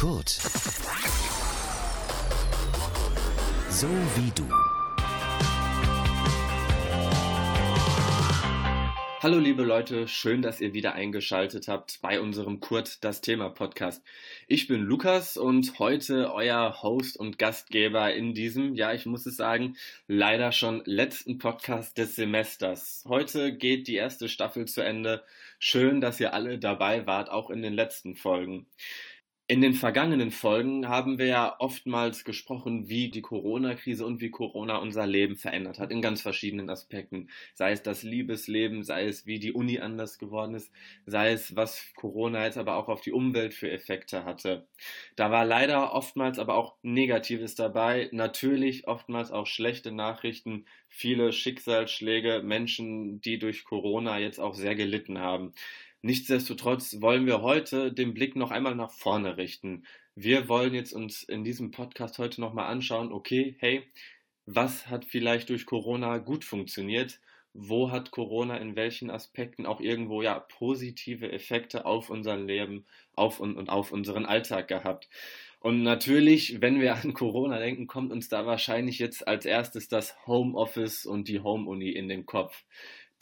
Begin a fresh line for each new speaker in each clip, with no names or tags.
Kurt. So wie du.
Hallo liebe Leute, schön, dass ihr wieder eingeschaltet habt bei unserem Kurt das Thema Podcast. Ich bin Lukas und heute euer Host und Gastgeber in diesem, ja, ich muss es sagen, leider schon letzten Podcast des Semesters. Heute geht die erste Staffel zu Ende. Schön, dass ihr alle dabei wart, auch in den letzten Folgen. In den vergangenen Folgen haben wir ja oftmals gesprochen, wie die Corona-Krise und wie Corona unser Leben verändert hat, in ganz verschiedenen Aspekten. Sei es das Liebesleben, sei es wie die Uni anders geworden ist, sei es was Corona jetzt aber auch auf die Umwelt für Effekte hatte. Da war leider oftmals aber auch Negatives dabei, natürlich oftmals auch schlechte Nachrichten, viele Schicksalsschläge, Menschen, die durch Corona jetzt auch sehr gelitten haben. Nichtsdestotrotz wollen wir heute den Blick noch einmal nach vorne richten. Wir wollen jetzt uns in diesem Podcast heute nochmal anschauen, okay, hey, was hat vielleicht durch Corona gut funktioniert? Wo hat Corona in welchen Aspekten auch irgendwo ja positive Effekte auf unser Leben auf und, und auf unseren Alltag gehabt? Und natürlich, wenn wir an Corona denken, kommt uns da wahrscheinlich jetzt als erstes das Homeoffice und die Home-Uni in den Kopf.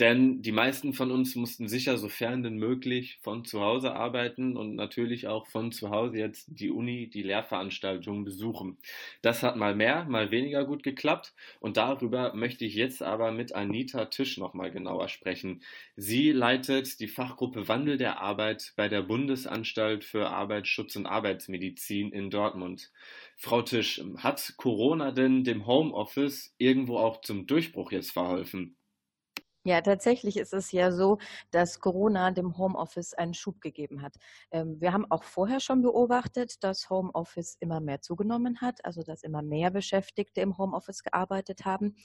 Denn die meisten von uns mussten sicher, sofern denn möglich, von zu Hause arbeiten und natürlich auch von zu Hause jetzt die Uni, die Lehrveranstaltungen besuchen. Das hat mal mehr, mal weniger gut geklappt und darüber möchte ich jetzt aber mit Anita Tisch nochmal genauer sprechen. Sie leitet die Fachgruppe Wandel der Arbeit bei der Bundesanstalt für Arbeitsschutz und Arbeitsmedizin in Dortmund. Frau Tisch, hat Corona denn dem Homeoffice irgendwo auch zum Durchbruch jetzt verholfen?
Ja, tatsächlich ist es ja so, dass Corona dem Homeoffice einen Schub gegeben hat. Ähm, wir haben auch vorher schon beobachtet, dass Homeoffice immer mehr zugenommen hat, also dass immer mehr Beschäftigte im Homeoffice gearbeitet haben.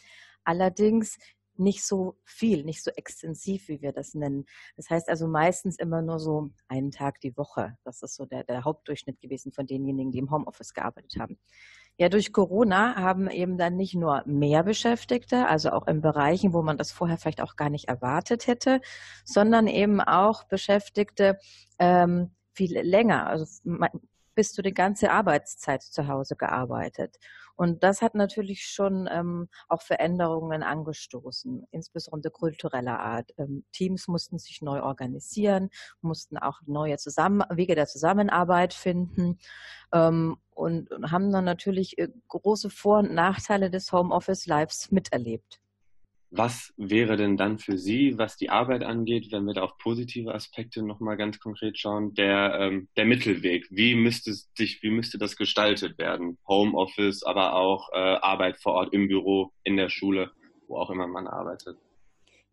Allerdings nicht so viel, nicht so extensiv, wie wir das nennen. Das heißt also meistens immer nur so einen Tag die Woche. Das ist so der, der Hauptdurchschnitt gewesen von denjenigen, die im Homeoffice gearbeitet haben. Ja, durch Corona haben eben dann nicht nur mehr Beschäftigte, also auch in Bereichen, wo man das vorher vielleicht auch gar nicht erwartet hätte, sondern eben auch Beschäftigte ähm, viel länger, also bis zu die ganze Arbeitszeit zu Hause gearbeitet. Und das hat natürlich schon ähm, auch Veränderungen angestoßen, insbesondere kultureller Art. Ähm, Teams mussten sich neu organisieren, mussten auch neue Zusammen Wege der Zusammenarbeit finden ähm, und, und haben dann natürlich äh, große Vor- und Nachteile des Homeoffice-Lives miterlebt.
Was wäre denn dann für Sie, was die Arbeit angeht, wenn wir da auf positive Aspekte nochmal ganz konkret schauen, der, ähm, der Mittelweg? Wie müsste, sich, wie müsste das gestaltet werden? Homeoffice, aber auch äh, Arbeit vor Ort im Büro, in der Schule, wo auch immer man arbeitet.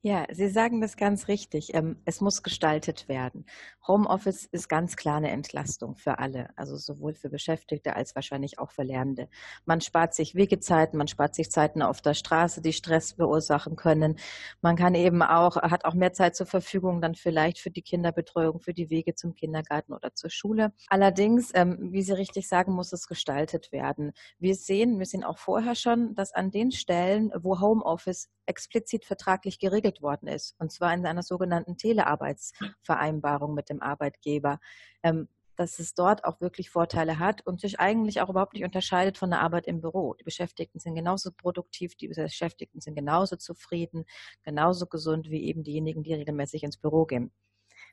Ja, Sie sagen das ganz richtig. Ähm, es muss gestaltet werden. Homeoffice ist ganz klar eine Entlastung für alle, also sowohl für Beschäftigte als wahrscheinlich auch für Lernende. Man spart sich Wegezeiten, man spart sich Zeiten auf der Straße, die Stress verursachen können. Man kann eben auch, hat auch mehr Zeit zur Verfügung dann vielleicht für die Kinderbetreuung, für die Wege zum Kindergarten oder zur Schule. Allerdings, ähm, wie Sie richtig sagen, muss es gestaltet werden. Wir sehen, wir sehen auch vorher schon, dass an den Stellen, wo Homeoffice explizit vertraglich geregelt worden ist, und zwar in einer sogenannten Telearbeitsvereinbarung mit dem Arbeitgeber, ähm, dass es dort auch wirklich Vorteile hat und sich eigentlich auch überhaupt nicht unterscheidet von der Arbeit im Büro. Die Beschäftigten sind genauso produktiv, die Beschäftigten sind genauso zufrieden, genauso gesund wie eben diejenigen, die regelmäßig ins Büro gehen.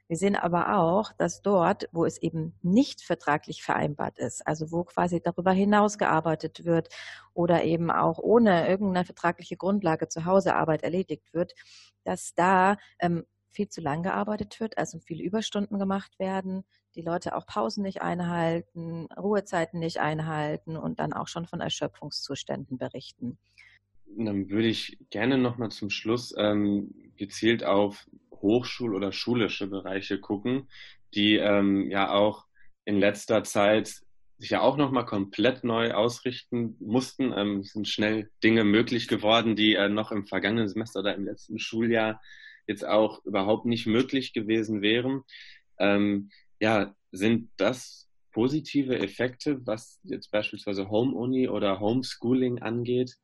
Wir sehen aber auch, dass dort, wo es eben nicht vertraglich vereinbart ist, also wo quasi darüber hinaus gearbeitet wird oder eben auch ohne irgendeine vertragliche Grundlage zu Hause Arbeit erledigt wird, dass da ähm, viel zu lang gearbeitet wird, also viele Überstunden gemacht werden, die Leute auch Pausen nicht einhalten, Ruhezeiten nicht einhalten und dann auch schon von Erschöpfungszuständen berichten.
Dann würde ich gerne nochmal zum Schluss ähm, gezielt auf Hochschul- oder schulische Bereiche gucken, die ähm, ja auch in letzter Zeit sich ja auch nochmal komplett neu ausrichten mussten. Ähm, es sind schnell Dinge möglich geworden, die äh, noch im vergangenen Semester oder im letzten Schuljahr jetzt auch überhaupt nicht möglich gewesen wären. Ähm, ja, sind das positive Effekte, was jetzt beispielsweise Home Uni oder Homeschooling angeht,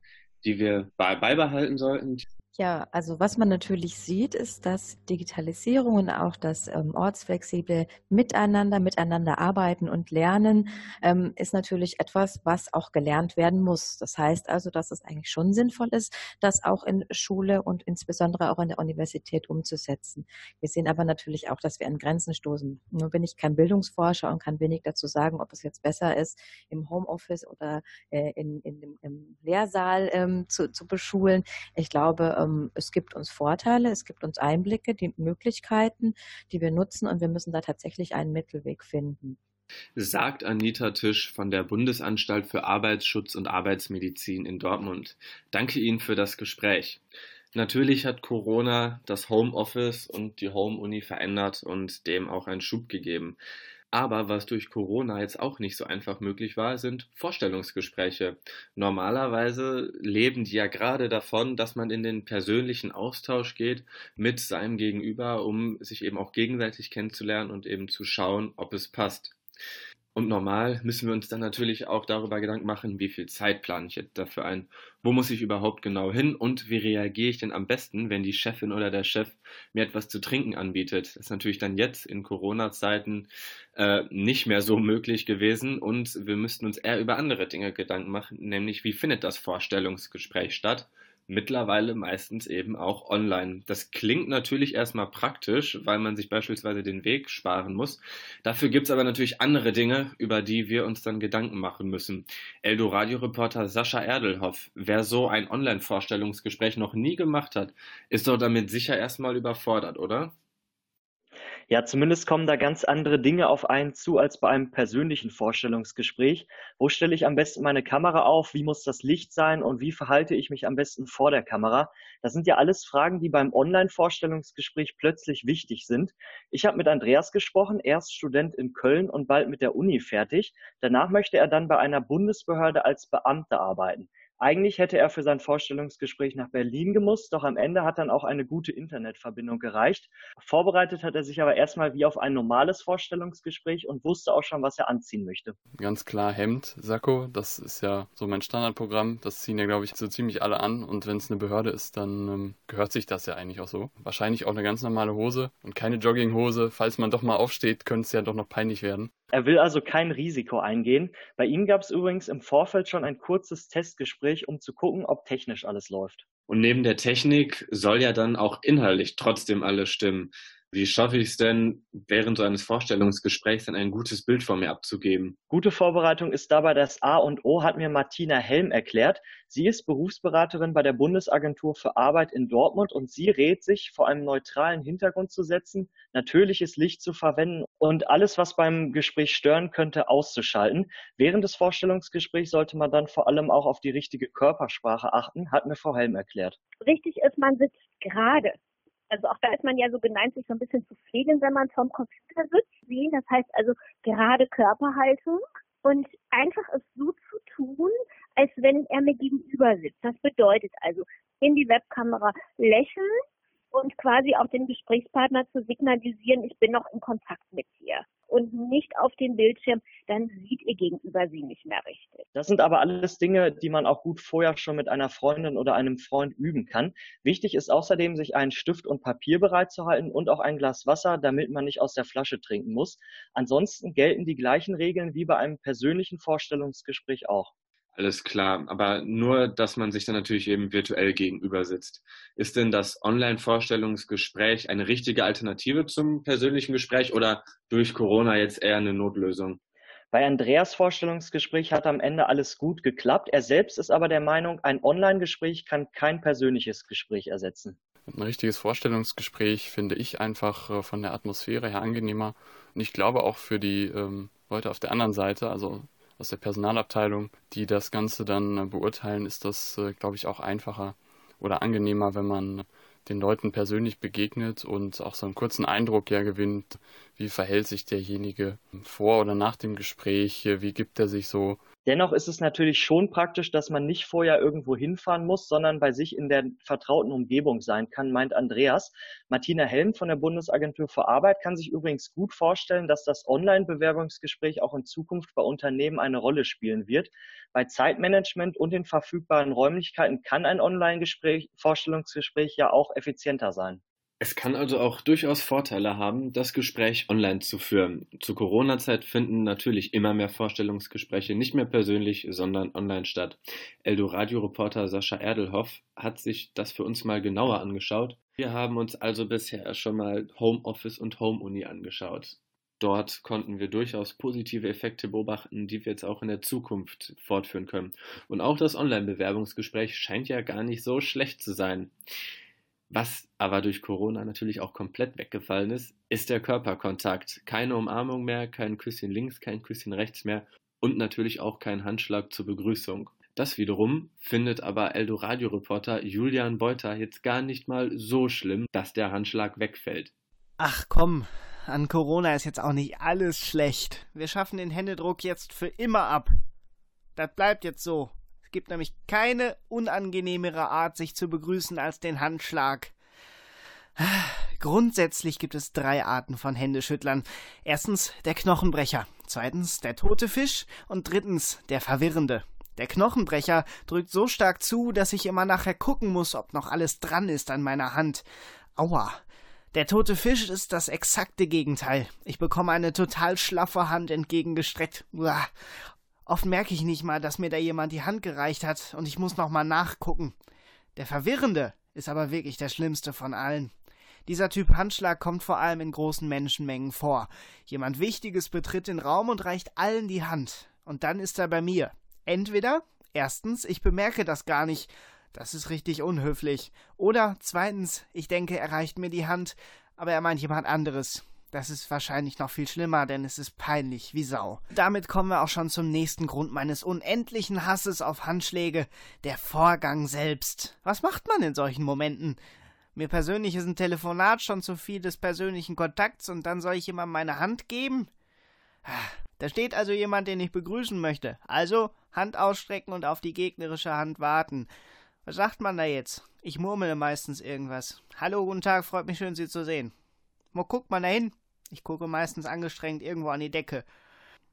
die wir beibehalten sollten?
Ja, also was man natürlich sieht, ist, dass Digitalisierung und auch das ähm, ortsflexible Miteinander, miteinander arbeiten und lernen, ähm, ist natürlich etwas, was auch gelernt werden muss. Das heißt also, dass es eigentlich schon sinnvoll ist, das auch in Schule und insbesondere auch in der Universität umzusetzen. Wir sehen aber natürlich auch, dass wir an Grenzen stoßen. Nur bin ich kein Bildungsforscher und kann wenig dazu sagen, ob es jetzt besser ist, im Homeoffice oder äh, in, in dem, im Lehrsaal ähm, zu, zu beschulen. Ich glaube, ähm, es gibt uns Vorteile, es gibt uns Einblicke, die Möglichkeiten, die wir nutzen und wir müssen da tatsächlich einen Mittelweg finden.
Sagt Anita Tisch von der Bundesanstalt für Arbeitsschutz und Arbeitsmedizin in Dortmund. Danke Ihnen für das Gespräch. Natürlich hat Corona das Homeoffice und die Home-Uni verändert und dem auch einen Schub gegeben. Aber was durch Corona jetzt auch nicht so einfach möglich war, sind Vorstellungsgespräche. Normalerweise leben die ja gerade davon, dass man in den persönlichen Austausch geht mit seinem Gegenüber, um sich eben auch gegenseitig kennenzulernen und eben zu schauen, ob es passt. Und normal müssen wir uns dann natürlich auch darüber Gedanken machen, wie viel Zeit plane ich jetzt dafür ein? Wo muss ich überhaupt genau hin? Und wie reagiere ich denn am besten, wenn die Chefin oder der Chef mir etwas zu trinken anbietet? Das ist natürlich dann jetzt in Corona-Zeiten äh, nicht mehr so möglich gewesen und wir müssten uns eher über andere Dinge Gedanken machen, nämlich wie findet das Vorstellungsgespräch statt? Mittlerweile meistens eben auch online. Das klingt natürlich erstmal praktisch, weil man sich beispielsweise den Weg sparen muss. Dafür gibt es aber natürlich andere Dinge, über die wir uns dann Gedanken machen müssen. Eldo-Radio-Reporter Sascha Erdelhoff, wer so ein Online-Vorstellungsgespräch noch nie gemacht hat, ist doch damit sicher erstmal überfordert, oder?
Ja, zumindest kommen da ganz andere Dinge auf einen zu als bei einem persönlichen Vorstellungsgespräch. Wo stelle ich am besten meine Kamera auf? Wie muss das Licht sein? Und wie verhalte ich mich am besten vor der Kamera? Das sind ja alles Fragen, die beim Online-Vorstellungsgespräch plötzlich wichtig sind. Ich habe mit Andreas gesprochen, erst Student in Köln und bald mit der Uni fertig. Danach möchte er dann bei einer Bundesbehörde als Beamter arbeiten. Eigentlich hätte er für sein Vorstellungsgespräch nach Berlin gemusst, doch am Ende hat dann auch eine gute Internetverbindung gereicht. Vorbereitet hat er sich aber erstmal wie auf ein normales Vorstellungsgespräch und wusste auch schon, was er anziehen möchte.
Ganz klar Hemd, Sakko, das ist ja so mein Standardprogramm. Das ziehen ja, glaube ich, so ziemlich alle an. Und wenn es eine Behörde ist, dann ähm, gehört sich das ja eigentlich auch so. Wahrscheinlich auch eine ganz normale Hose und keine Jogginghose. Falls man doch mal aufsteht, könnte es ja doch noch peinlich werden.
Er will also kein Risiko eingehen. Bei ihm gab es übrigens im Vorfeld schon ein kurzes Testgespräch, um zu gucken, ob technisch alles läuft.
Und neben der Technik soll ja dann auch inhaltlich trotzdem alles stimmen. Wie schaffe ich es denn, während so eines Vorstellungsgesprächs dann ein gutes Bild von mir abzugeben?
Gute Vorbereitung ist dabei das A und O, hat mir Martina Helm erklärt. Sie ist Berufsberaterin bei der Bundesagentur für Arbeit in Dortmund und sie rät sich, vor einem neutralen Hintergrund zu setzen, natürliches Licht zu verwenden und alles, was beim Gespräch stören könnte, auszuschalten. Während des Vorstellungsgesprächs sollte man dann vor allem auch auf die richtige Körpersprache achten, hat mir Frau Helm erklärt.
Richtig ist, man sitzt gerade. Also auch da ist man ja so geneigt, sich so ein bisschen zu fehlen, wenn man vorm Computer sitzt. Das heißt also gerade Körperhaltung und einfach es so zu tun, als wenn er mir gegenüber sitzt. Das bedeutet also in die Webkamera lächeln und quasi auch dem Gesprächspartner zu signalisieren, ich bin noch in Kontakt mit dir und nicht auf den Bildschirm, dann sieht ihr Gegenüber sie nicht mehr richtig.
Das sind aber alles Dinge, die man auch gut vorher schon mit einer Freundin oder einem Freund üben kann. Wichtig ist außerdem, sich einen Stift und Papier bereitzuhalten und auch ein Glas Wasser, damit man nicht aus der Flasche trinken muss. Ansonsten gelten die gleichen Regeln wie bei einem persönlichen Vorstellungsgespräch auch.
Alles klar, aber nur, dass man sich dann natürlich eben virtuell gegenüber sitzt. Ist denn das Online-Vorstellungsgespräch eine richtige Alternative zum persönlichen Gespräch oder durch Corona jetzt eher eine Notlösung?
Bei Andreas Vorstellungsgespräch hat am Ende alles gut geklappt. Er selbst ist aber der Meinung, ein Online-Gespräch kann kein persönliches Gespräch ersetzen.
Ein richtiges Vorstellungsgespräch finde ich einfach äh, von der Atmosphäre her angenehmer. Und ich glaube auch für die ähm, Leute auf der anderen Seite, also aus der Personalabteilung, die das Ganze dann äh, beurteilen, ist das, äh, glaube ich, auch einfacher oder angenehmer, wenn man den Leuten persönlich begegnet und auch so einen kurzen Eindruck ja gewinnt, wie verhält sich derjenige vor oder nach dem Gespräch, wie gibt er sich so
Dennoch ist es natürlich schon praktisch, dass man nicht vorher irgendwo hinfahren muss, sondern bei sich in der vertrauten Umgebung sein kann, meint Andreas. Martina Helm von der Bundesagentur für Arbeit kann sich übrigens gut vorstellen, dass das Online-Bewerbungsgespräch auch in Zukunft bei Unternehmen eine Rolle spielen wird. Bei Zeitmanagement und den verfügbaren Räumlichkeiten kann ein Online-Gespräch, Vorstellungsgespräch ja auch effizienter sein.
Es kann also auch durchaus Vorteile haben, das Gespräch online zu führen. Zur Corona-Zeit finden natürlich immer mehr Vorstellungsgespräche nicht mehr persönlich, sondern online statt. Eldoradio-Reporter Sascha Erdelhoff hat sich das für uns mal genauer angeschaut. Wir haben uns also bisher schon mal Homeoffice und Home-Uni angeschaut. Dort konnten wir durchaus positive Effekte beobachten, die wir jetzt auch in der Zukunft fortführen können. Und auch das Online-Bewerbungsgespräch scheint ja gar nicht so schlecht zu sein. Was aber durch Corona natürlich auch komplett weggefallen ist, ist der Körperkontakt. Keine Umarmung mehr, kein Küsschen links, kein Küsschen rechts mehr und natürlich auch kein Handschlag zur Begrüßung. Das wiederum findet aber Eldoradio-Reporter Julian Beuter jetzt gar nicht mal so schlimm, dass der Handschlag wegfällt.
Ach komm, an Corona ist jetzt auch nicht alles schlecht. Wir schaffen den Händedruck jetzt für immer ab. Das bleibt jetzt so gibt nämlich keine unangenehmere Art, sich zu begrüßen als den Handschlag. Grundsätzlich gibt es drei Arten von Händeschüttlern. Erstens der Knochenbrecher, zweitens der tote Fisch und drittens der Verwirrende. Der Knochenbrecher drückt so stark zu, dass ich immer nachher gucken muss, ob noch alles dran ist an meiner Hand. Aua. Der tote Fisch ist das exakte Gegenteil. Ich bekomme eine total schlaffe Hand entgegengestreckt. Uah. Oft merke ich nicht mal, dass mir da jemand die Hand gereicht hat und ich muss noch mal nachgucken. Der Verwirrende ist aber wirklich der schlimmste von allen. Dieser Typ Handschlag kommt vor allem in großen Menschenmengen vor. Jemand Wichtiges betritt den Raum und reicht allen die Hand. Und dann ist er bei mir. Entweder, erstens, ich bemerke das gar nicht, das ist richtig unhöflich. Oder zweitens, ich denke, er reicht mir die Hand, aber er meint jemand anderes. Das ist wahrscheinlich noch viel schlimmer, denn es ist peinlich wie Sau. Damit kommen wir auch schon zum nächsten Grund meines unendlichen Hasses auf Handschläge, der Vorgang selbst. Was macht man in solchen Momenten? Mir persönlich ist ein Telefonat schon zu viel des persönlichen Kontakts und dann soll ich jemandem meine Hand geben? Da steht also jemand, den ich begrüßen möchte. Also Hand ausstrecken und auf die gegnerische Hand warten. Was sagt man da jetzt? Ich murmele meistens irgendwas. Hallo, guten Tag, freut mich schön, Sie zu sehen. Wo guckt man da hin? Ich gucke meistens angestrengt irgendwo an die Decke.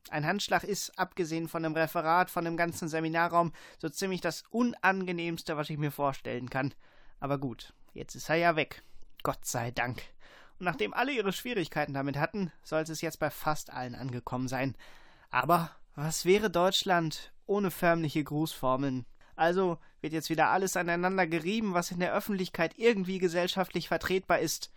Ein Handschlag ist, abgesehen von dem Referat, von dem ganzen Seminarraum, so ziemlich das Unangenehmste, was ich mir vorstellen kann. Aber gut, jetzt ist er ja weg. Gott sei Dank. Und nachdem alle ihre Schwierigkeiten damit hatten, sollte es jetzt bei fast allen angekommen sein. Aber was wäre Deutschland ohne förmliche Grußformeln? Also wird jetzt wieder alles aneinander gerieben, was in der Öffentlichkeit irgendwie gesellschaftlich vertretbar ist.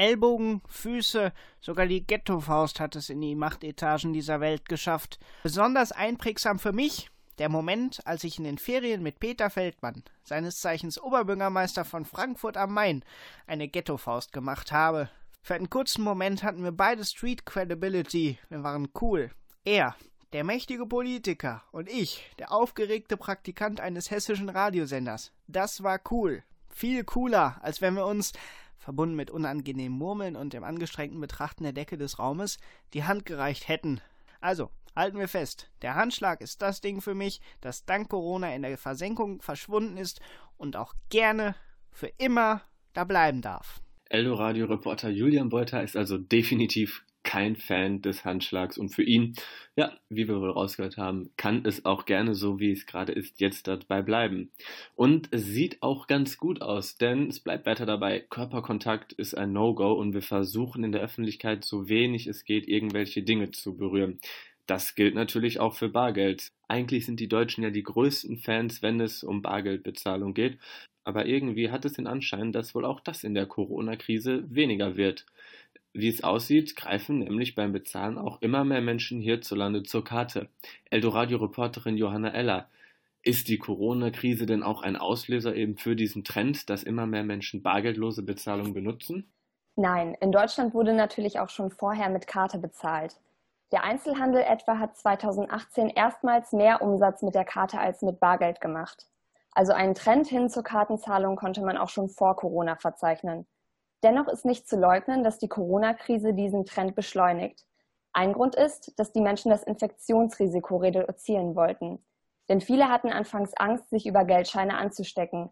Ellbogen, Füße, sogar die Ghettofaust hat es in die Machtetagen dieser Welt geschafft. Besonders einprägsam für mich der Moment, als ich in den Ferien mit Peter Feldmann, seines Zeichens Oberbürgermeister von Frankfurt am Main, eine Ghettofaust gemacht habe. Für einen kurzen Moment hatten wir beide Street Credibility. Wir waren cool. Er, der mächtige Politiker, und ich, der aufgeregte Praktikant eines hessischen Radiosenders. Das war cool. Viel cooler, als wenn wir uns verbunden mit unangenehmen Murmeln und dem angestrengten Betrachten der Decke des Raumes, die Hand gereicht hätten. Also, halten wir fest, der Handschlag ist das Ding für mich, das dank Corona in der Versenkung verschwunden ist und auch gerne für immer da bleiben darf.
Eldoradio-Reporter Julian Beuter ist also definitiv kein Fan des Handschlags und für ihn, ja, wie wir wohl rausgehört haben, kann es auch gerne so, wie es gerade ist, jetzt dabei bleiben. Und es sieht auch ganz gut aus, denn es bleibt weiter dabei, Körperkontakt ist ein No-Go und wir versuchen in der Öffentlichkeit so wenig es geht, irgendwelche Dinge zu berühren. Das gilt natürlich auch für Bargeld. Eigentlich sind die Deutschen ja die größten Fans, wenn es um Bargeldbezahlung geht, aber irgendwie hat es den Anschein, dass wohl auch das in der Corona-Krise weniger wird. Wie es aussieht, greifen nämlich beim Bezahlen auch immer mehr Menschen hierzulande zur Karte. Eldoradio-Reporterin Johanna Eller. Ist die Corona-Krise denn auch ein Auslöser eben für diesen Trend, dass immer mehr Menschen bargeldlose Bezahlung benutzen?
Nein, in Deutschland wurde natürlich auch schon vorher mit Karte bezahlt. Der Einzelhandel etwa hat 2018 erstmals mehr Umsatz mit der Karte als mit Bargeld gemacht. Also einen Trend hin zur Kartenzahlung konnte man auch schon vor Corona verzeichnen. Dennoch ist nicht zu leugnen, dass die Corona-Krise diesen Trend beschleunigt. Ein Grund ist, dass die Menschen das Infektionsrisiko reduzieren wollten. Denn viele hatten anfangs Angst, sich über Geldscheine anzustecken.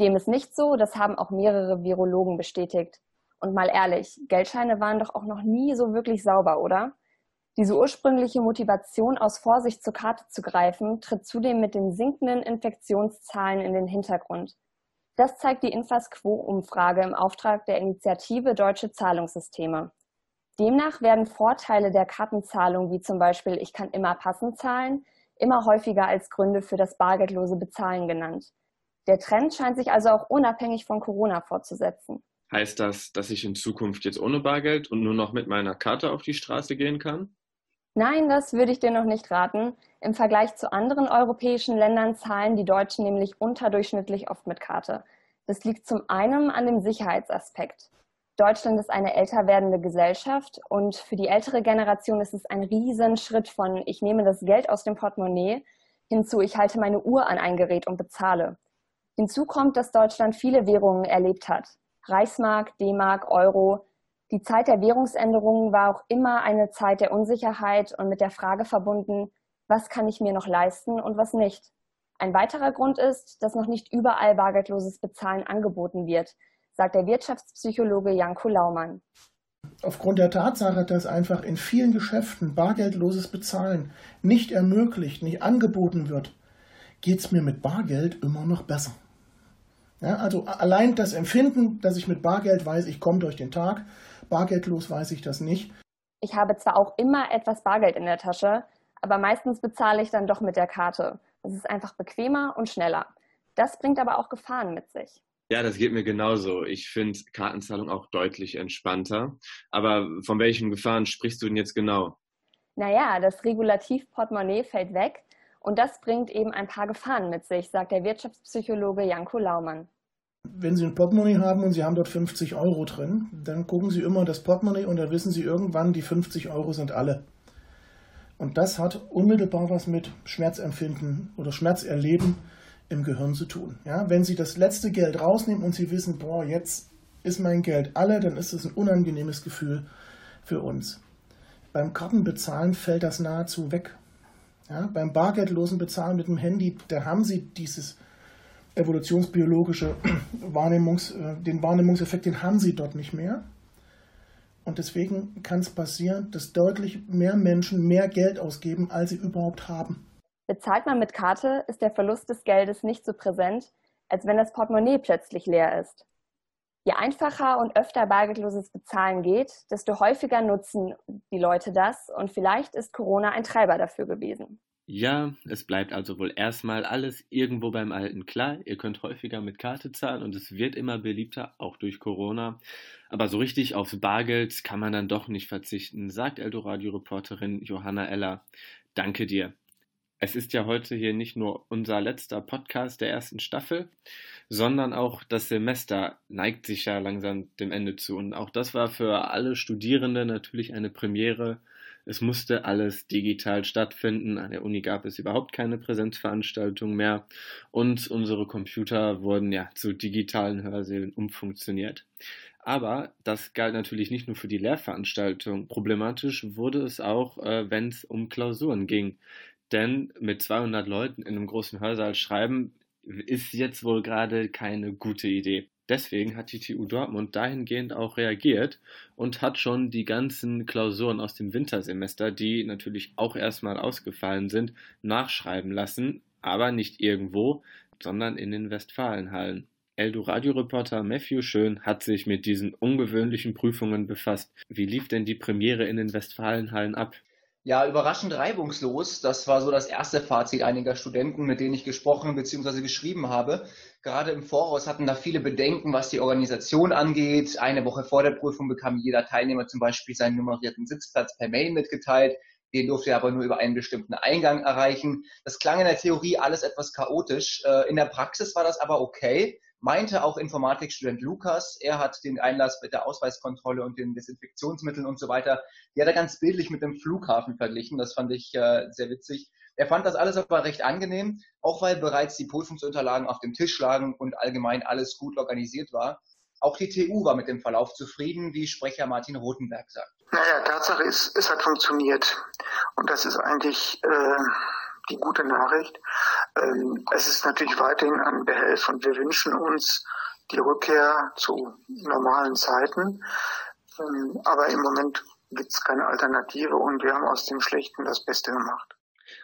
Dem ist nicht so, das haben auch mehrere Virologen bestätigt. Und mal ehrlich, Geldscheine waren doch auch noch nie so wirklich sauber, oder? Diese ursprüngliche Motivation, aus Vorsicht zur Karte zu greifen, tritt zudem mit den sinkenden Infektionszahlen in den Hintergrund. Das zeigt die Infasquo-Umfrage im Auftrag der Initiative Deutsche Zahlungssysteme. Demnach werden Vorteile der Kartenzahlung, wie zum Beispiel ich kann immer passend zahlen, immer häufiger als Gründe für das bargeldlose Bezahlen genannt. Der Trend scheint sich also auch unabhängig von Corona fortzusetzen.
Heißt das, dass ich in Zukunft jetzt ohne Bargeld und nur noch mit meiner Karte auf die Straße gehen kann?
Nein, das würde ich dir noch nicht raten. Im Vergleich zu anderen europäischen Ländern zahlen die Deutschen nämlich unterdurchschnittlich oft mit Karte. Das liegt zum einen an dem Sicherheitsaspekt. Deutschland ist eine älter werdende Gesellschaft und für die ältere Generation ist es ein Riesenschritt von ich nehme das Geld aus dem Portemonnaie hinzu ich halte meine Uhr an ein Gerät und bezahle. Hinzu kommt, dass Deutschland viele Währungen erlebt hat. Reichsmark, D-Mark, Euro, die Zeit der Währungsänderungen war auch immer eine Zeit der Unsicherheit und mit der Frage verbunden, was kann ich mir noch leisten und was nicht. Ein weiterer Grund ist, dass noch nicht überall bargeldloses Bezahlen angeboten wird, sagt der Wirtschaftspsychologe Janko Laumann.
Aufgrund der Tatsache, dass einfach in vielen Geschäften bargeldloses Bezahlen nicht ermöglicht, nicht angeboten wird, geht es mir mit Bargeld immer noch besser. Ja, also allein das Empfinden, dass ich mit Bargeld weiß, ich komme durch den Tag, bargeldlos weiß ich das nicht.
Ich habe zwar auch immer etwas Bargeld in der Tasche, aber meistens bezahle ich dann doch mit der Karte. Es ist einfach bequemer und schneller. Das bringt aber auch Gefahren mit sich.
Ja, das geht mir genauso. Ich finde Kartenzahlung auch deutlich entspannter. Aber von welchen Gefahren sprichst du denn jetzt genau?
Naja, das Regulativ Portemonnaie fällt weg und das bringt eben ein paar Gefahren mit sich, sagt der Wirtschaftspsychologe Janko Laumann.
Wenn Sie ein Portemonnaie haben und Sie haben dort 50 Euro drin, dann gucken Sie immer das Portemonnaie und da wissen Sie irgendwann, die 50 Euro sind alle. Und das hat unmittelbar was mit Schmerzempfinden oder Schmerzerleben im Gehirn zu tun. Ja, wenn Sie das letzte Geld rausnehmen und Sie wissen, boah, jetzt ist mein Geld alle, dann ist es ein unangenehmes Gefühl für uns. Beim Kartenbezahlen fällt das nahezu weg. Ja, beim bargeldlosen Bezahlen mit dem Handy, da haben Sie dieses evolutionsbiologische Wahrnehmungs, äh, den Wahrnehmungseffekt, den haben sie dort nicht mehr. Und deswegen kann es passieren, dass deutlich mehr Menschen mehr Geld ausgeben, als sie überhaupt haben.
Bezahlt man mit Karte, ist der Verlust des Geldes nicht so präsent, als wenn das Portemonnaie plötzlich leer ist. Je einfacher und öfter bargeldloses Bezahlen geht, desto häufiger nutzen die Leute das und vielleicht ist Corona ein Treiber dafür gewesen.
Ja, es bleibt also wohl erstmal alles irgendwo beim Alten. Klar, ihr könnt häufiger mit Karte zahlen und es wird immer beliebter, auch durch Corona. Aber so richtig aufs Bargeld kann man dann doch nicht verzichten, sagt Eldoradio-Reporterin Johanna Eller. Danke dir. Es ist ja heute hier nicht nur unser letzter Podcast der ersten Staffel, sondern auch das Semester neigt sich ja langsam dem Ende zu. Und auch das war für alle Studierende natürlich eine Premiere es musste alles digital stattfinden. An der Uni gab es überhaupt keine Präsenzveranstaltung mehr und unsere Computer wurden ja zu digitalen Hörsälen umfunktioniert. Aber das galt natürlich nicht nur für die Lehrveranstaltung. Problematisch wurde es auch, äh, wenn es um Klausuren ging. Denn mit 200 Leuten in einem großen Hörsaal schreiben ist jetzt wohl gerade keine gute Idee. Deswegen hat die TU Dortmund dahingehend auch reagiert und hat schon die ganzen Klausuren aus dem Wintersemester, die natürlich auch erstmal ausgefallen sind, nachschreiben lassen, aber nicht irgendwo, sondern in den Westfalenhallen. Eldo-Radio-Reporter Matthew Schön hat sich mit diesen ungewöhnlichen Prüfungen befasst. Wie lief denn die Premiere in den Westfalenhallen ab?
Ja, überraschend reibungslos. Das war so das erste Fazit einiger Studenten, mit denen ich gesprochen bzw. geschrieben habe. Gerade im Voraus hatten da viele Bedenken, was die Organisation angeht. Eine Woche vor der Prüfung bekam jeder Teilnehmer zum Beispiel seinen nummerierten Sitzplatz per Mail mitgeteilt. Den durfte er aber nur über einen bestimmten Eingang erreichen. Das klang in der Theorie alles etwas chaotisch. Äh, in der Praxis war das aber okay meinte auch Informatikstudent Lukas, er hat den Einlass mit der Ausweiskontrolle und den Desinfektionsmitteln und so weiter, die hat er ganz bildlich mit dem Flughafen verglichen. Das fand ich äh, sehr witzig. Er fand das alles aber recht angenehm, auch weil bereits die Prüfungsunterlagen auf dem Tisch lagen und allgemein alles gut organisiert war. Auch die TU war mit dem Verlauf zufrieden, wie Sprecher Martin Rothenberg sagt.
Naja, Tatsache ist, es hat funktioniert. Und das ist eigentlich äh, die gute Nachricht. Ähm, es ist natürlich weiterhin ein Behelf und wir wünschen uns die Rückkehr zu normalen Zeiten. Ähm, aber im Moment gibt es keine Alternative und wir haben aus dem Schlechten das Beste gemacht.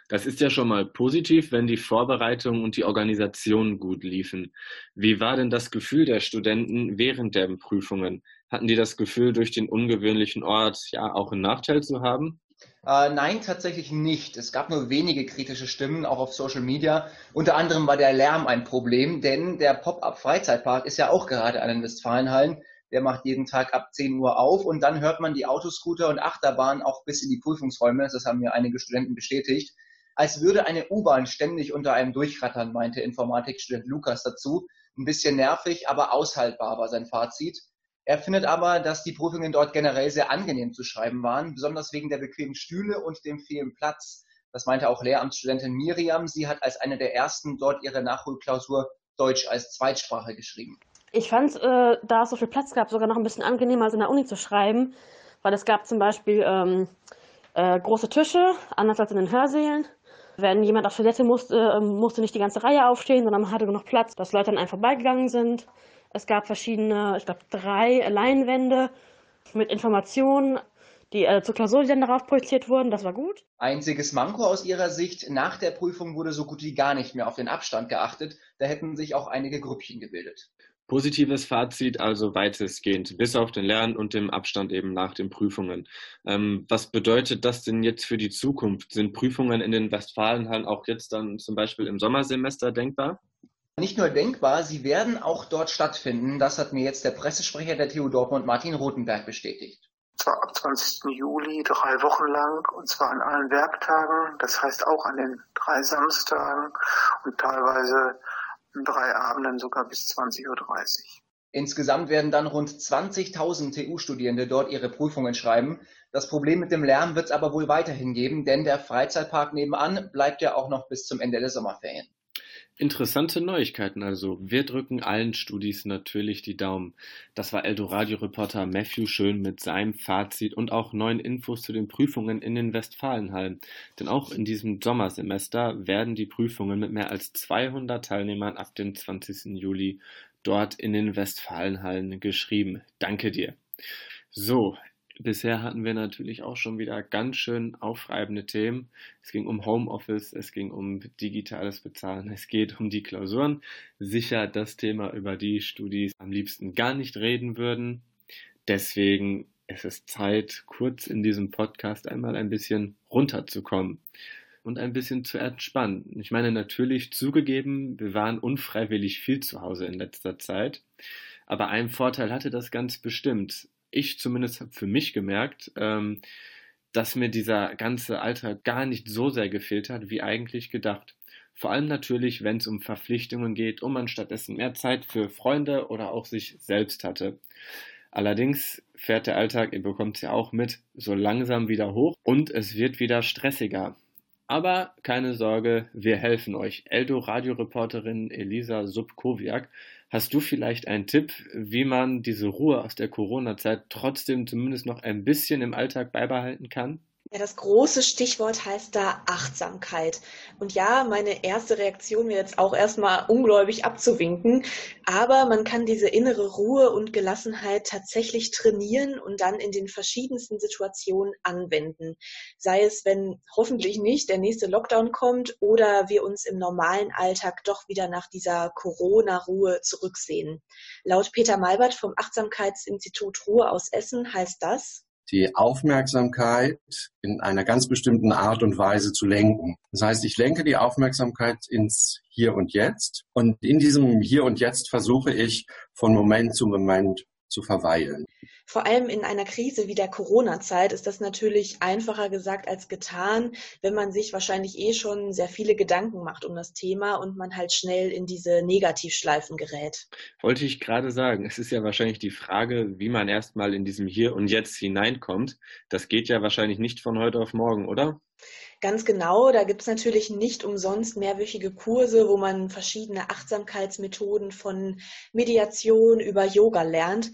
Das ist ja schon mal positiv, wenn die Vorbereitung und die Organisation gut liefen. Wie war denn das Gefühl der Studenten während der Prüfungen? Hatten die das Gefühl, durch den ungewöhnlichen Ort ja auch einen Nachteil zu haben?
Äh, nein, tatsächlich nicht. Es gab nur wenige kritische Stimmen, auch auf Social Media. Unter anderem war der Lärm ein Problem, denn der Pop-up-Freizeitpark ist ja auch gerade an den Westfalenhallen. Der macht jeden Tag ab 10 Uhr auf und dann hört man die Autoscooter und Achterbahn auch bis in die Prüfungsräume. Das haben mir einige Studenten bestätigt. Als würde eine U-Bahn ständig unter einem durchrattern, meinte Informatikstudent Lukas dazu. Ein bisschen nervig, aber aushaltbar war sein Fazit. Er findet aber, dass die Prüfungen dort generell sehr angenehm zu schreiben waren, besonders wegen der bequemen Stühle und dem vielen Platz. Das meinte auch Lehramtsstudentin Miriam. Sie hat als eine der ersten dort ihre Nachholklausur Deutsch als Zweitsprache geschrieben.
Ich fand, äh, da es so viel Platz gab, sogar noch ein bisschen angenehmer als in der Uni zu schreiben, weil es gab zum Beispiel ähm, äh, große Tische, anders als in den Hörsälen. Wenn jemand auf Toilette musste, äh, musste nicht die ganze Reihe aufstehen, sondern man hatte noch Platz, dass Leute dann einfach vorbeigegangen sind. Es gab verschiedene, ich glaube, drei Leinwände mit Informationen, die äh, zur Klausur, die dann darauf projiziert wurden. Das war gut.
Einziges Manko aus ihrer Sicht, nach der Prüfung wurde so gut wie gar nicht mehr auf den Abstand geachtet. Da hätten sich auch einige Grüppchen gebildet.
Positives Fazit also weitestgehend, bis auf den Lernen und dem Abstand eben nach den Prüfungen. Ähm, was bedeutet das denn jetzt für die Zukunft? Sind Prüfungen in den Westfalenhallen auch jetzt dann zum Beispiel im Sommersemester denkbar?
Nicht nur denkbar, sie werden auch dort stattfinden. Das hat mir jetzt der Pressesprecher der TU Dortmund, Martin Rothenberg, bestätigt.
Zwar ab 20. Juli drei Wochen lang und zwar an allen Werktagen, das heißt auch an den drei Samstagen und teilweise an drei Abenden sogar bis 20.30 Uhr.
Insgesamt werden dann rund 20.000 TU-Studierende dort ihre Prüfungen schreiben. Das Problem mit dem Lärm wird es aber wohl weiterhin geben, denn der Freizeitpark nebenan bleibt ja auch noch bis zum Ende der Sommerferien.
Interessante Neuigkeiten also. Wir drücken allen Studis natürlich die Daumen. Das war Eldoradio-Reporter Matthew Schön mit seinem Fazit und auch neuen Infos zu den Prüfungen in den Westfalenhallen. Denn auch in diesem Sommersemester werden die Prüfungen mit mehr als 200 Teilnehmern ab dem 20. Juli dort in den Westfalenhallen geschrieben. Danke dir. So, Bisher hatten wir natürlich auch schon wieder ganz schön aufreibende Themen. Es ging um Homeoffice, es ging um digitales Bezahlen, es geht um die Klausuren. Sicher das Thema, über die Studis am liebsten gar nicht reden würden. Deswegen es ist Zeit, kurz in diesem Podcast einmal ein bisschen runterzukommen und ein bisschen zu entspannen. Ich meine, natürlich zugegeben, wir waren unfreiwillig viel zu Hause in letzter Zeit. Aber einen Vorteil hatte das ganz bestimmt ich zumindest habe für mich gemerkt, ähm, dass mir dieser ganze Alltag gar nicht so sehr gefehlt hat, wie eigentlich gedacht. Vor allem natürlich, wenn es um Verpflichtungen geht und man stattdessen mehr Zeit für Freunde oder auch sich selbst hatte. Allerdings fährt der Alltag, ihr bekommt es ja auch mit, so langsam wieder hoch und es wird wieder stressiger. Aber keine Sorge, wir helfen euch. Eldo Radioreporterin Elisa Subkowiak Hast du vielleicht einen Tipp, wie man diese Ruhe aus der Corona-Zeit trotzdem zumindest noch ein bisschen im Alltag beibehalten kann?
Ja, das große Stichwort heißt da Achtsamkeit. Und ja, meine erste Reaktion wäre jetzt auch erstmal ungläubig abzuwinken. Aber man kann diese innere Ruhe und Gelassenheit tatsächlich trainieren und dann in den verschiedensten Situationen anwenden. Sei es, wenn hoffentlich nicht der nächste Lockdown kommt oder wir uns im normalen Alltag doch wieder nach dieser Corona-Ruhe zurücksehen. Laut Peter Malbert vom Achtsamkeitsinstitut Ruhe aus Essen heißt das,
die Aufmerksamkeit in einer ganz bestimmten Art und Weise zu lenken. Das heißt, ich lenke die Aufmerksamkeit ins Hier und Jetzt und in diesem Hier und Jetzt versuche ich von Moment zu Moment zu verweilen.
Vor allem in einer Krise wie der Corona-Zeit ist das natürlich einfacher gesagt als getan, wenn man sich wahrscheinlich eh schon sehr viele Gedanken macht um das Thema und man halt schnell in diese Negativschleifen gerät.
Wollte ich gerade sagen, es ist ja wahrscheinlich die Frage, wie man erstmal in diesem Hier und Jetzt hineinkommt. Das geht ja wahrscheinlich nicht von heute auf morgen, oder?
Ganz genau, da gibt es natürlich nicht umsonst mehrwöchige Kurse, wo man verschiedene Achtsamkeitsmethoden von Mediation über Yoga lernt.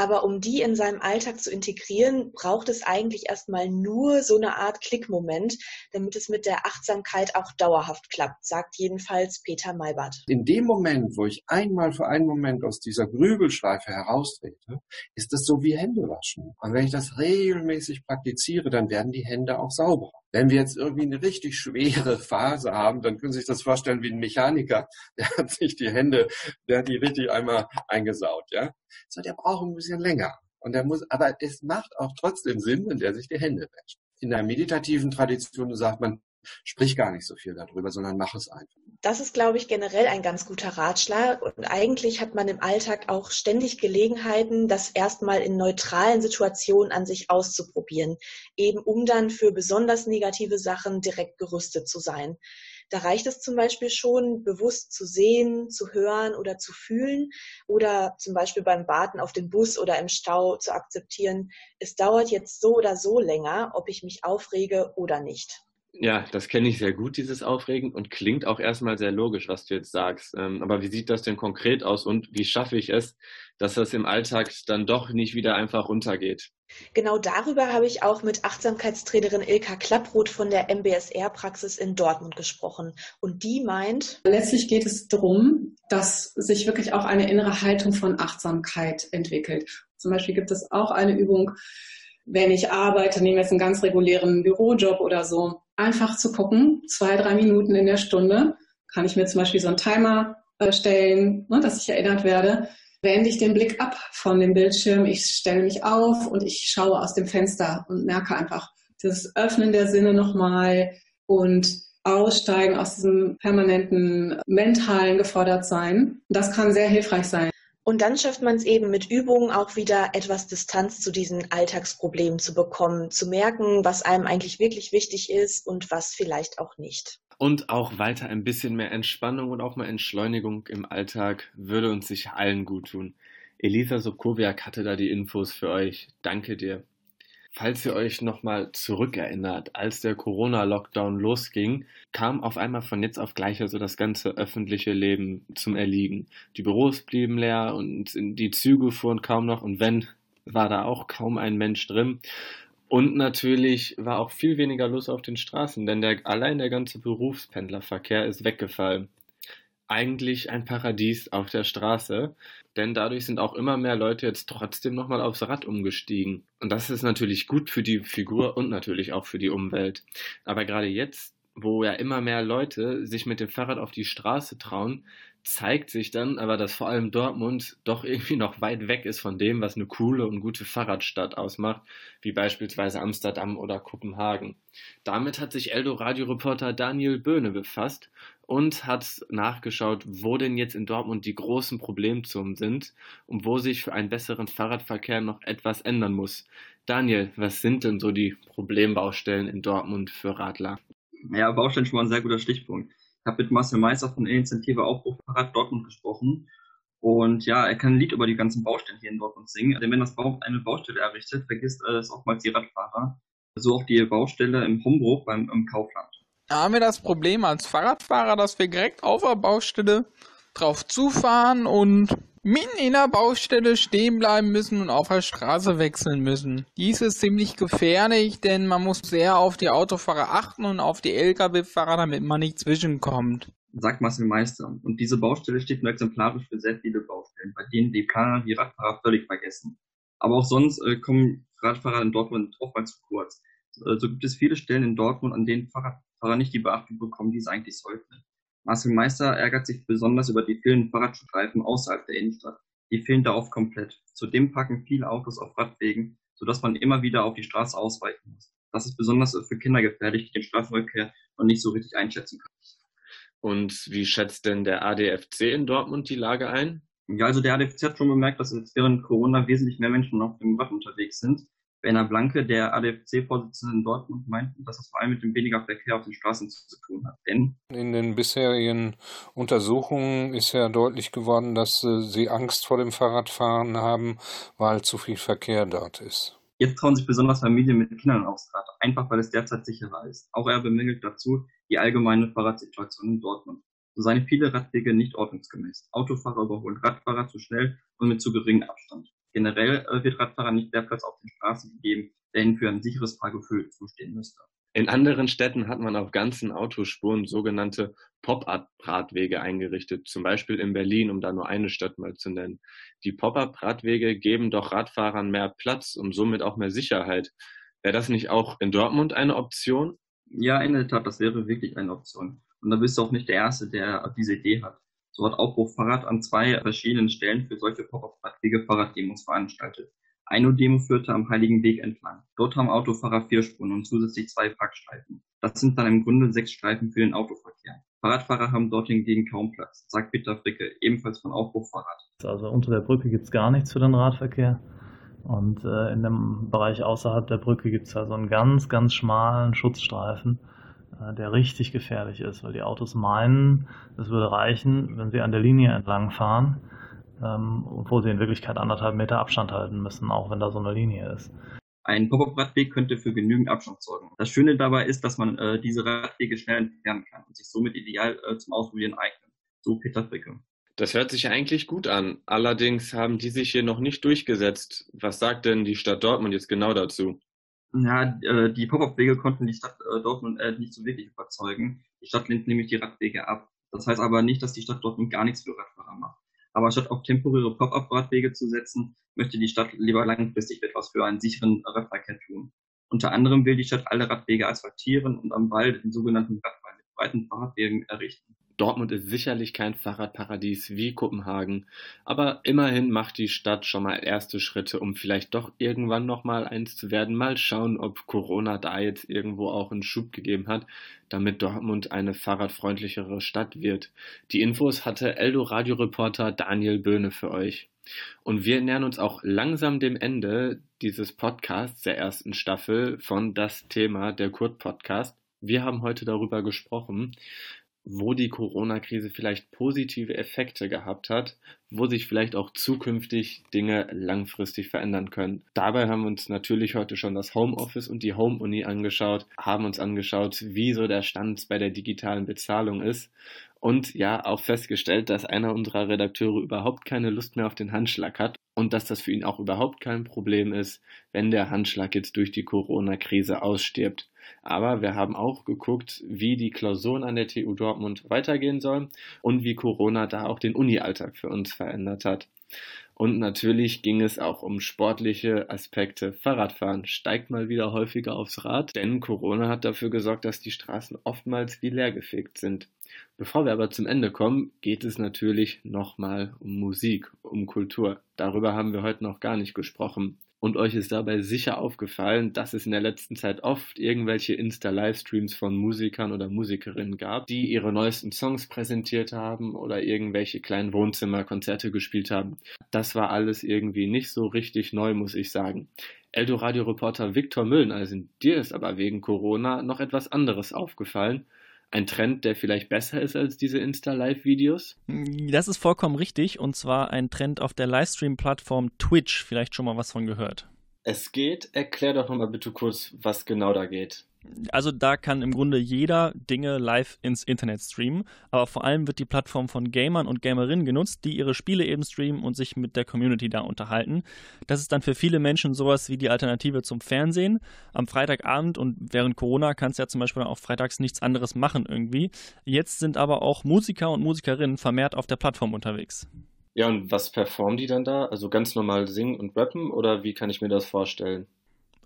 Aber um die in seinem Alltag zu integrieren, braucht es eigentlich erstmal nur so eine Art Klickmoment, damit es mit der Achtsamkeit auch dauerhaft klappt, sagt jedenfalls Peter Malbert.
In dem Moment, wo ich einmal für einen Moment aus dieser Grübelschleife heraustrete, ist das so wie Hände waschen. Und wenn ich das regelmäßig praktiziere, dann werden die Hände auch sauberer. Wenn wir jetzt irgendwie eine richtig schwere Phase haben, dann können Sie sich das vorstellen wie ein Mechaniker, der hat sich die Hände, der hat die richtig einmal eingesaut, ja. So, der braucht ein bisschen länger. Und der muss, aber es macht auch trotzdem Sinn, wenn der sich die Hände wäscht. In der meditativen Tradition sagt man, sprich gar nicht so viel darüber, sondern mach es einfach.
Das ist, glaube ich, generell ein ganz guter Ratschlag. Und eigentlich hat man im Alltag auch ständig Gelegenheiten, das erstmal in neutralen Situationen an sich auszuprobieren, eben um dann für besonders negative Sachen direkt gerüstet zu sein. Da reicht es zum Beispiel schon, bewusst zu sehen, zu hören oder zu fühlen oder zum Beispiel beim Warten auf den Bus oder im Stau zu akzeptieren, es dauert jetzt so oder so länger, ob ich mich aufrege oder nicht.
Ja, das kenne ich sehr gut, dieses Aufregen, und klingt auch erstmal sehr logisch, was du jetzt sagst. Ähm, aber wie sieht das denn konkret aus und wie schaffe ich es, dass das im Alltag dann doch nicht wieder einfach runtergeht?
Genau darüber habe ich auch mit Achtsamkeitstrainerin Ilka Klapproth von der MBSR-Praxis in Dortmund gesprochen. Und die meint,
letztlich geht es darum, dass sich wirklich auch eine innere Haltung von Achtsamkeit entwickelt. Zum Beispiel gibt es auch eine Übung, wenn ich arbeite, nehme jetzt einen ganz regulären Bürojob oder so, einfach zu gucken, zwei, drei Minuten in der Stunde, kann ich mir zum Beispiel so einen Timer äh, stellen, ne, dass ich erinnert werde, wende ich den Blick ab von dem Bildschirm, ich stelle mich auf und ich schaue aus dem Fenster und merke einfach das Öffnen der Sinne nochmal und aussteigen aus diesem permanenten mentalen gefordert sein. Das kann sehr hilfreich sein.
Und dann schafft man es eben mit Übungen auch wieder etwas Distanz zu diesen Alltagsproblemen zu bekommen, zu merken, was einem eigentlich wirklich wichtig ist und was vielleicht auch nicht.
Und auch weiter ein bisschen mehr Entspannung und auch mal Entschleunigung im Alltag würde uns sicher allen gut tun. Elisa Sokowiak hatte da die Infos für euch. Danke dir. Falls ihr euch nochmal zurückerinnert, als der Corona-Lockdown losging, kam auf einmal von jetzt auf gleich also das ganze öffentliche Leben zum Erliegen. Die Büros blieben leer und die Züge fuhren kaum noch und wenn, war da auch kaum ein Mensch drin. Und natürlich war auch viel weniger los auf den Straßen, denn der, allein der ganze Berufspendlerverkehr ist weggefallen eigentlich ein Paradies auf der Straße, denn dadurch sind auch immer mehr Leute jetzt trotzdem nochmal aufs Rad umgestiegen. Und das ist natürlich gut für die Figur und natürlich auch für die Umwelt. Aber gerade jetzt, wo ja immer mehr Leute sich mit dem Fahrrad auf die Straße trauen, zeigt sich dann aber, dass vor allem Dortmund doch irgendwie noch weit weg ist von dem, was eine coole und gute Fahrradstadt ausmacht, wie beispielsweise Amsterdam oder Kopenhagen. Damit hat sich Eldo-Radio-Reporter Daniel Böhne befasst und hat nachgeschaut, wo denn jetzt in Dortmund die großen Problemzonen sind und wo sich für einen besseren Fahrradverkehr noch etwas ändern muss. Daniel, was sind denn so die Problembaustellen in Dortmund für Radler?
Ja, Baustellen schon mal ein sehr guter Stichpunkt. Ich habe mit Marcel Meister von Initiative Aufbruch Fahrrad Dortmund gesprochen. Und ja, er kann ein Lied über die ganzen Baustellen hier in Dortmund singen. Denn wenn das Bau eine Baustelle errichtet, vergisst er das oftmals die Radfahrer. So auch die Baustelle im Hombruch beim im Kaufland
haben wir das Problem als Fahrradfahrer, dass wir direkt auf der Baustelle drauf zufahren und mitten in der Baustelle stehen bleiben müssen und auf der Straße wechseln müssen. Dies ist ziemlich gefährlich, denn man muss sehr auf die Autofahrer achten und auf die Lkw-Fahrer, damit man nicht zwischenkommt.
Sagt Marcel Meister. Und diese Baustelle steht nur exemplarisch für sehr viele Baustellen, bei denen die Planer die Radfahrer völlig vergessen. Aber auch sonst äh, kommen Radfahrer in Dortmund oftmals zu kurz. Äh, so gibt es viele Stellen in Dortmund, an denen Fahrradfahrer nicht die Beachtung bekommen, die sie eigentlich sollten. Marcel Meister ärgert sich besonders über die vielen Fahrradstreifen außerhalb der Innenstadt. Die fehlen da oft komplett. Zudem packen viele Autos auf Radwegen, sodass man immer wieder auf die Straße ausweichen muss. Das ist besonders für Kinder gefährlich, die den Straßenverkehr noch nicht so richtig einschätzen können.
Und wie schätzt denn der ADFC in Dortmund die Lage ein?
Ja, also der ADFC hat schon bemerkt, dass jetzt während Corona wesentlich mehr Menschen auf dem Rad unterwegs sind. Werner Blanke, der ADFC-Vorsitzende in Dortmund, meint, dass das vor allem mit dem weniger Verkehr auf den Straßen zu tun hat. Denn
in den bisherigen Untersuchungen ist ja deutlich geworden, dass äh, sie Angst vor dem Fahrradfahren haben, weil zu viel Verkehr dort ist.
Jetzt trauen sich besonders Familien mit Kindern aufs Rad, einfach weil es derzeit sicherer ist. Auch er bemängelt dazu die allgemeine Fahrradsituation in Dortmund. So seien viele Radwege nicht ordnungsgemäß. Autofahrer überholen Radfahrer zu schnell und mit zu geringem Abstand. Generell äh, wird Radfahrern nicht der Platz auf den Straßen gegeben, der ihnen für ein sicheres Fahrgefühl zustehen müsste.
In anderen Städten hat man auf ganzen Autospuren sogenannte Pop-up-Radwege eingerichtet, zum Beispiel in Berlin, um da nur eine Stadt mal zu nennen. Die Pop-up-Radwege geben doch Radfahrern mehr Platz und somit auch mehr Sicherheit. Wäre das nicht auch in Dortmund eine Option?
Ja, in der Tat, das wäre wirklich eine Option. Und da bist du auch nicht der Erste, der diese Idee hat. So hat Aufruf Fahrrad an zwei verschiedenen Stellen für solche Pop-up-Radwege Fahrraddemos veranstaltet. Eine Demo führte am Heiligen Weg entlang. Dort haben Autofahrer vier Spuren und zusätzlich zwei Parkstreifen. Das sind dann im Grunde sechs Streifen für den Autoverkehr. Fahrradfahrer haben dort hingegen kaum Platz, sagt Peter Fricke, ebenfalls von Aufruf Fahrrad.
Also unter der Brücke gibt's gar nichts für den Radverkehr. Und äh, in dem Bereich außerhalb der Brücke gibt's also einen ganz, ganz schmalen Schutzstreifen, der richtig gefährlich ist, weil die Autos meinen, es würde reichen, wenn sie an der Linie entlang fahren ähm, obwohl sie in Wirklichkeit anderthalb Meter Abstand halten müssen, auch wenn da so eine Linie ist.
Ein Pop-up-Radweg könnte für genügend Abstand sorgen. Das Schöne dabei ist, dass man äh, diese Radwege schnell entfernen kann und sich somit ideal äh, zum Ausprobieren eignet. So Peter Fricke.
Das hört sich eigentlich gut an. Allerdings haben die sich hier noch nicht durchgesetzt. Was sagt denn die Stadt Dortmund jetzt genau dazu?
Ja, äh, die Pop-up-Wege konnten die Stadt äh, Dortmund äh, nicht so wirklich überzeugen. Die Stadt lehnt nämlich die Radwege ab. Das heißt aber nicht, dass die Stadt Dortmund gar nichts für Radfahrer macht. Aber statt auf temporäre Pop-up-Radwege zu setzen, möchte die Stadt lieber langfristig etwas für einen sicheren Radverkehr tun. Unter anderem will die Stadt alle Radwege asphaltieren und am Wald den sogenannten Radwall mit breiten Fahrradwegen errichten.
Dortmund ist sicherlich kein Fahrradparadies wie Kopenhagen, aber immerhin macht die Stadt schon mal erste Schritte, um vielleicht doch irgendwann noch mal eins zu werden. Mal schauen, ob Corona da jetzt irgendwo auch einen Schub gegeben hat, damit Dortmund eine fahrradfreundlichere Stadt wird. Die Infos hatte Eldo-Radio-Reporter Daniel Böhne für euch. Und wir nähern uns auch langsam dem Ende dieses Podcasts der ersten Staffel von Das Thema, der Kurt-Podcast. Wir haben heute darüber gesprochen, wo die Corona-Krise vielleicht positive Effekte gehabt hat, wo sich vielleicht auch zukünftig Dinge langfristig verändern können. Dabei haben wir uns natürlich heute schon das Homeoffice und die Home-Uni angeschaut, haben uns angeschaut, wie so der Stand bei der digitalen Bezahlung ist und ja auch festgestellt, dass einer unserer Redakteure überhaupt keine Lust mehr auf den Handschlag hat und dass das für ihn auch überhaupt kein Problem ist, wenn der Handschlag jetzt durch die Corona-Krise ausstirbt. Aber wir haben auch geguckt, wie die Klausuren an der TU Dortmund weitergehen sollen und wie Corona da auch den Uni-Alltag für uns verändert hat. Und natürlich ging es auch um sportliche Aspekte. Fahrradfahren steigt mal wieder häufiger aufs Rad, denn Corona hat dafür gesorgt, dass die Straßen oftmals wie leergefegt sind. Bevor wir aber zum Ende kommen, geht es natürlich nochmal um Musik, um Kultur. Darüber haben wir heute noch gar nicht gesprochen. Und euch ist dabei sicher aufgefallen, dass es in der letzten Zeit oft irgendwelche Insta-Livestreams von Musikern oder Musikerinnen gab, die ihre neuesten Songs präsentiert haben oder irgendwelche kleinen Wohnzimmerkonzerte gespielt haben. Das war alles irgendwie nicht so richtig neu, muss ich sagen. Eldoradio-Reporter Viktor Mülleneisen, dir ist aber wegen Corona noch etwas anderes aufgefallen ein Trend, der vielleicht besser ist als diese Insta-Live-Videos?
Das ist vollkommen richtig und zwar ein Trend auf der Livestream-Plattform Twitch. Vielleicht schon mal was von gehört.
Es geht. Erklär doch nochmal bitte kurz, was genau da geht.
Also da kann im Grunde jeder Dinge live ins Internet streamen, aber vor allem wird die Plattform von Gamern und Gamerinnen genutzt, die ihre Spiele eben streamen und sich mit der Community da unterhalten. Das ist dann für viele Menschen sowas wie die Alternative zum Fernsehen. Am Freitagabend und während Corona kannst du ja zum Beispiel auch freitags nichts anderes machen irgendwie. Jetzt sind aber auch Musiker und Musikerinnen vermehrt auf der Plattform unterwegs.
Ja, und was performen die dann da? Also ganz normal singen und rappen oder wie kann ich mir das vorstellen?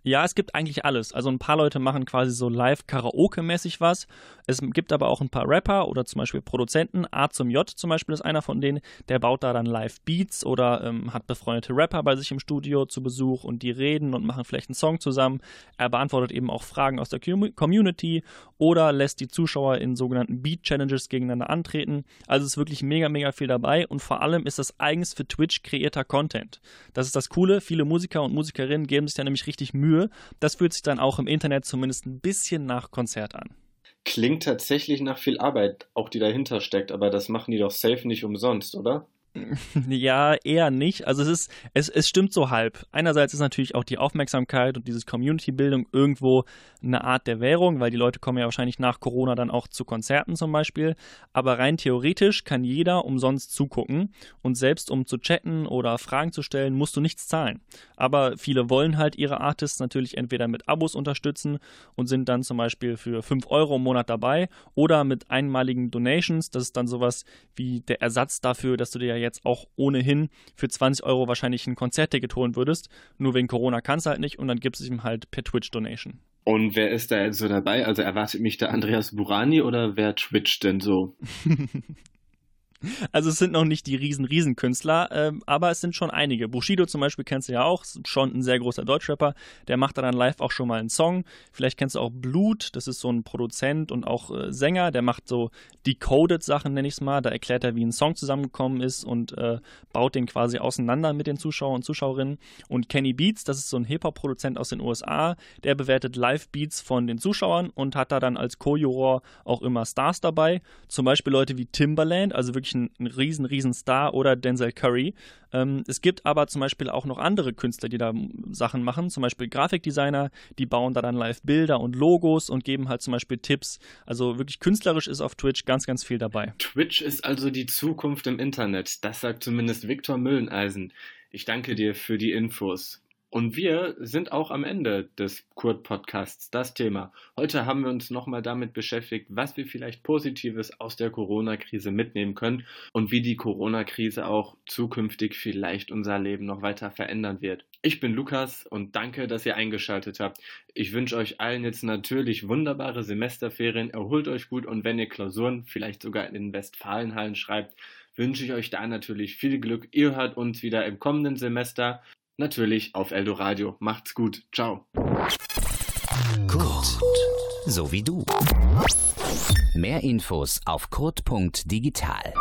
Ja, es gibt eigentlich alles. Also ein paar Leute machen quasi so live-Karaoke-mäßig was. Es gibt aber auch ein paar Rapper oder zum Beispiel Produzenten. A zum J zum Beispiel ist einer von denen, der baut da dann Live-Beats oder ähm, hat befreundete Rapper bei sich im Studio zu Besuch und die reden und machen vielleicht einen Song zusammen. Er beantwortet eben auch Fragen aus der Community oder lässt die Zuschauer in sogenannten Beat-Challenges gegeneinander antreten. Also es ist wirklich mega, mega viel dabei und vor allem ist das eigens für Twitch kreierter Content. Das ist das Coole. Viele Musiker und Musikerinnen geben sich da nämlich richtig Mühe. Das fühlt sich dann auch im Internet zumindest ein bisschen nach Konzert an.
Klingt tatsächlich nach viel Arbeit, auch die dahinter steckt, aber das machen die doch safe nicht umsonst, oder?
Ja, eher nicht. Also es ist, es, es stimmt so halb. Einerseits ist natürlich auch die Aufmerksamkeit und dieses Community-Bildung irgendwo eine Art der Währung, weil die Leute kommen ja wahrscheinlich nach Corona dann auch zu Konzerten zum Beispiel. Aber rein theoretisch kann jeder umsonst zugucken und selbst um zu chatten oder Fragen zu stellen, musst du nichts zahlen. Aber viele wollen halt ihre Artists natürlich entweder mit Abos unterstützen und sind dann zum Beispiel für 5 Euro im Monat dabei oder mit einmaligen Donations. Das ist dann sowas wie der Ersatz dafür, dass du dir ja jetzt auch ohnehin für 20 Euro wahrscheinlich ein Konzertticket holen würdest. Nur wegen Corona kannst du halt nicht und dann gibt es ihm halt per Twitch-Donation.
Und wer ist da jetzt so dabei? Also erwartet mich der Andreas Burani oder wer twitcht denn so?
Also es sind noch nicht die riesen, riesen Künstler, äh, aber es sind schon einige. Bushido zum Beispiel kennst du ja auch, schon ein sehr großer Deutschrapper. Der macht dann live auch schon mal einen Song. Vielleicht kennst du auch Blut, das ist so ein Produzent und auch äh, Sänger. Der macht so decoded Sachen, nenne ich es mal. Da erklärt er, wie ein Song zusammengekommen ist und äh, baut den quasi auseinander mit den Zuschauern und Zuschauerinnen. Und Kenny Beats, das ist so ein Hip-Hop-Produzent aus den USA, der bewertet Live-Beats von den Zuschauern und hat da dann als Co-Juror auch immer Stars dabei. Zum Beispiel Leute wie Timbaland, also wirklich ein, ein riesen, riesen Star oder Denzel Curry. Ähm, es gibt aber zum Beispiel auch noch andere Künstler, die da Sachen machen, zum Beispiel Grafikdesigner, die bauen da dann live Bilder und Logos und geben halt zum Beispiel Tipps. Also wirklich künstlerisch ist auf Twitch ganz, ganz viel dabei.
Twitch ist also die Zukunft im Internet. Das sagt zumindest Viktor Mülleneisen. Ich danke dir für die Infos. Und wir sind auch am Ende des Kurt-Podcasts, das Thema. Heute haben wir uns nochmal damit beschäftigt, was wir vielleicht Positives aus der Corona-Krise mitnehmen können und wie die Corona-Krise auch zukünftig vielleicht unser Leben noch weiter verändern wird. Ich bin Lukas und danke, dass ihr eingeschaltet habt. Ich wünsche euch allen jetzt natürlich wunderbare Semesterferien. Erholt euch gut und wenn ihr Klausuren vielleicht sogar in den Westfalenhallen schreibt, wünsche ich euch da natürlich viel Glück. Ihr hört uns wieder im kommenden Semester natürlich auf Eldoradio. Macht's gut. Ciao.
Kurt, so wie du. Mehr Infos auf kurt.digital.